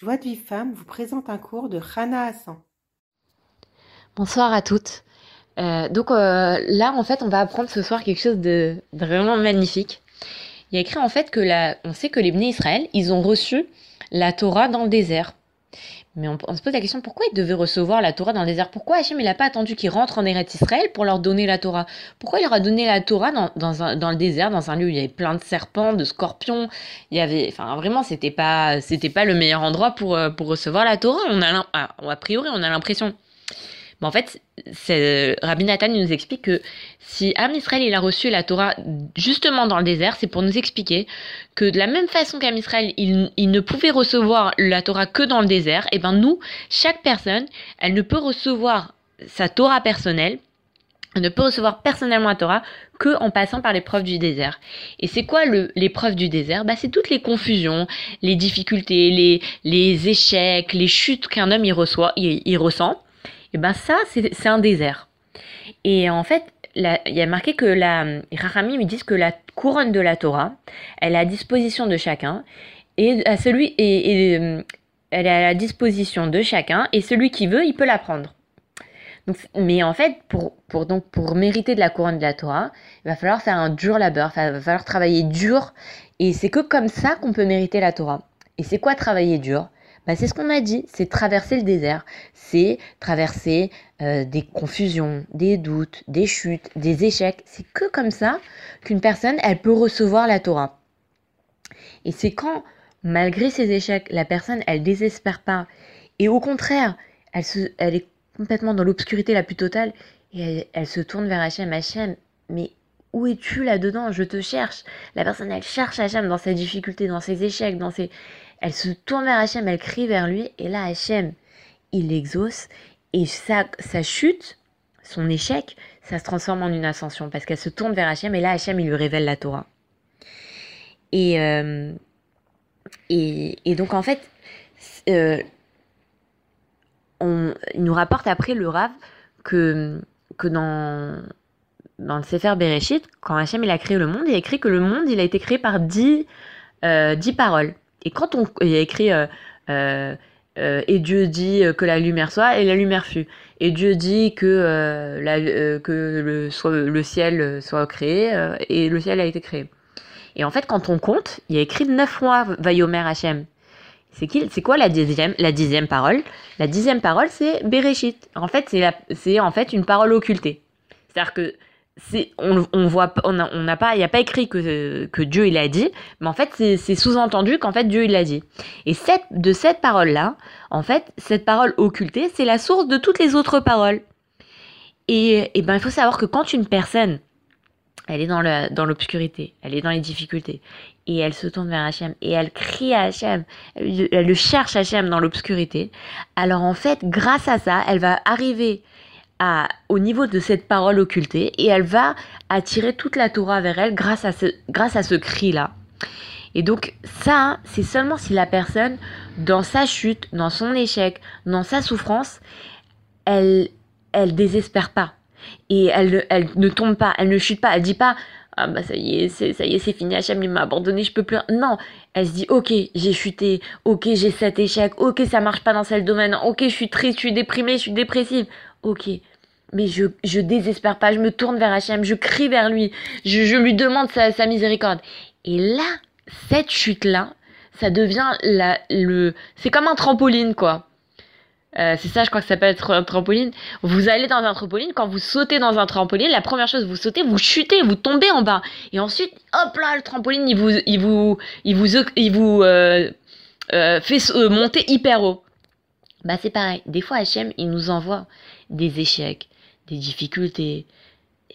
Joie de vie femme vous présente un cours de Rana Hassan. Bonsoir à toutes. Euh, donc euh, là, en fait, on va apprendre ce soir quelque chose de, vraiment magnifique. Il y a écrit en fait que la, on sait que les bénis Israël, ils ont reçu la Torah dans le désert. Mais on, se pose la question pourquoi ils devaient recevoir la Torah dans le désert? Pourquoi Hachem n'a pas attendu qu'ils rentrent en Eretz Israël pour leur donner la Torah? Pourquoi il leur a donné la Torah dans, dans, le désert, dans un lieu où il y avait plein de serpents, de scorpions? Il y avait, enfin vraiment, c'était pas, c'était pas le meilleur endroit pour, euh, pour recevoir la Torah. On a, a priori, on a l'impression. Mais en fait, Rabbi Nathan nous explique que si Am Israël il a reçu la Torah justement dans le désert, c'est pour nous expliquer que de la même façon qu'Am Israël il, ne pouvait recevoir la Torah que dans le désert, et eh ben nous, chaque personne, elle ne peut recevoir sa Torah personnelle elle ne peut recevoir personnellement la Torah que en passant par l'épreuve du désert. Et c'est quoi l'épreuve du désert? Bah, C'est toutes les confusions, les difficultés, les, les échecs, les chutes qu'un homme il reçoit, il ressent et ben ça, c'est un désert. Et en fait, il y a marqué que la Rachamim disent que la couronne de la Torah, elle est à disposition de chacun et à celui et, elle est à la disposition de chacun et celui qui veut, il peut la prendre. Donc, mais en fait, pour, pour, donc, pour mériter de la couronne de la Torah, il va falloir faire un dur labeur, il va falloir travailler dur. Et c'est que comme ça qu'on peut mériter la Torah. Et c'est quoi travailler dur? Bah, c'est ce qu'on a dit, c'est traverser le désert, c'est traverser euh, des confusions, des doutes, des chutes, des échecs. C'est que comme ça qu'une personne, elle peut recevoir la Torah. Et c'est quand, malgré ces échecs, la personne, elle désespère pas, et au contraire, elle, se, elle est complètement dans l'obscurité la plus totale, et elle, se tourne vers Hachem, Hachem, mais où es-tu là-dedans? Je te cherche. La personne, elle cherche Hachem dans ses difficultés, dans ses échecs, dans ses elle se tourne vers Hachem, elle crie vers lui, et là Hachem, il l'exauce, et sa, sa chute, son échec, ça se transforme en une ascension, parce qu'elle se tourne vers Hachem, et là Hachem, il lui révèle la Torah. Et, euh, et, et, donc en fait, euh, on, il nous rapporte après le Rav que, que dans, dans le Sefer Bereshit, quand Hachem il a créé le monde, il a écrit que le monde il a été créé par dix, euh, dix paroles. Et quand on il a écrit euh, euh, euh, et Dieu dit que la lumière soit et la lumière fut. Et Dieu dit que, la, que le, soit, le ciel soit créé et le ciel a été créé. Et en fait, quand on compte, il a écrit neuf fois Vayomer Hachem. C'est qui C'est quoi la dixième La dixième parole? La dixième parole, c'est Bereshit. En fait, c'est en fait une parole occultée. C'est-à-dire que on, on voit on n'a pas il n'y a pas écrit que, que Dieu il dit mais en fait c'est sous-entendu qu'en fait Dieu il l'a dit. Et cette, de cette parole là en fait cette parole occultée c'est la source de toutes les autres paroles. Et, et ben il faut savoir que quand une personne elle est dans le dans l'obscurité elle est dans les difficultés et elle se tourne vers Hachem et elle crie à Hachem elle, elle le cherche Hachem dans l'obscurité alors en fait grâce à ça elle va arriver au niveau de cette parole occultée et elle va attirer toute la Torah vers elle grâce à ce, grâce à ce cri-là. Et donc ça, c'est seulement si la personne, dans sa chute, dans son échec, dans sa souffrance, elle, elle désespère pas. Et elle, elle ne tombe pas, elle ne chute pas, elle dit pas ah bah ça y est, c'est, ça y est, c'est fini, Hachem il m'a abandonné, je peux plus. Non, elle se dit ok, j'ai chuté, ok, j'ai cet échec, ok, ça marche pas dans ce domaine, ok, je suis triste, je suis déprimée, je suis dépressive, ok. Mais je, je désespère pas, je me tourne vers Hachem, je crie vers lui, je, je lui demande sa, sa miséricorde. Et là, cette chute-là, ça devient la, le, c'est comme un trampoline, quoi. Euh, c'est ça, je crois que ça s'appelle un trampoline. Vous allez dans un trampoline, quand vous sautez dans un trampoline, la première chose, vous sautez, vous chutez, vous tombez en bas. Et ensuite, hop là, le trampoline, il vous, il vous, il vous, il vous euh, euh, fait monter hyper haut. Bah c'est pareil. Des fois, Hachem, il nous envoie des échecs, des difficultés.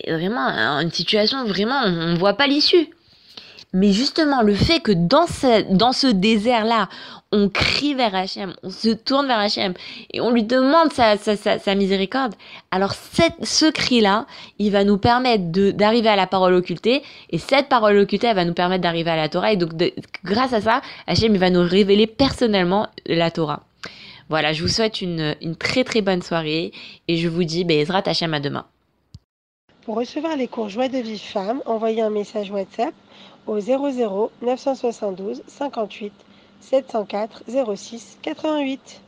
Vraiment, une situation, vraiment, on ne voit pas l'issue. Mais justement, le fait que dans ce, dans ce désert-là, on crie vers Hachem, on se tourne vers Hachem et on lui demande sa, sa, sa, miséricorde, alors cette, ce cri-là, il va nous permettre d'arriver à la parole occultée et cette parole occultée, elle va nous permettre d'arriver à la Torah et donc grâce à ça, Hachem il va nous révéler personnellement la Torah. Voilà, je vous souhaite une, très très bonne soirée et je vous dis, ben, Ezra Hachem à demain. Pour recevoir les cours Joie de vie femme, envoyez un message WhatsApp au 00 972 58 704 06 88.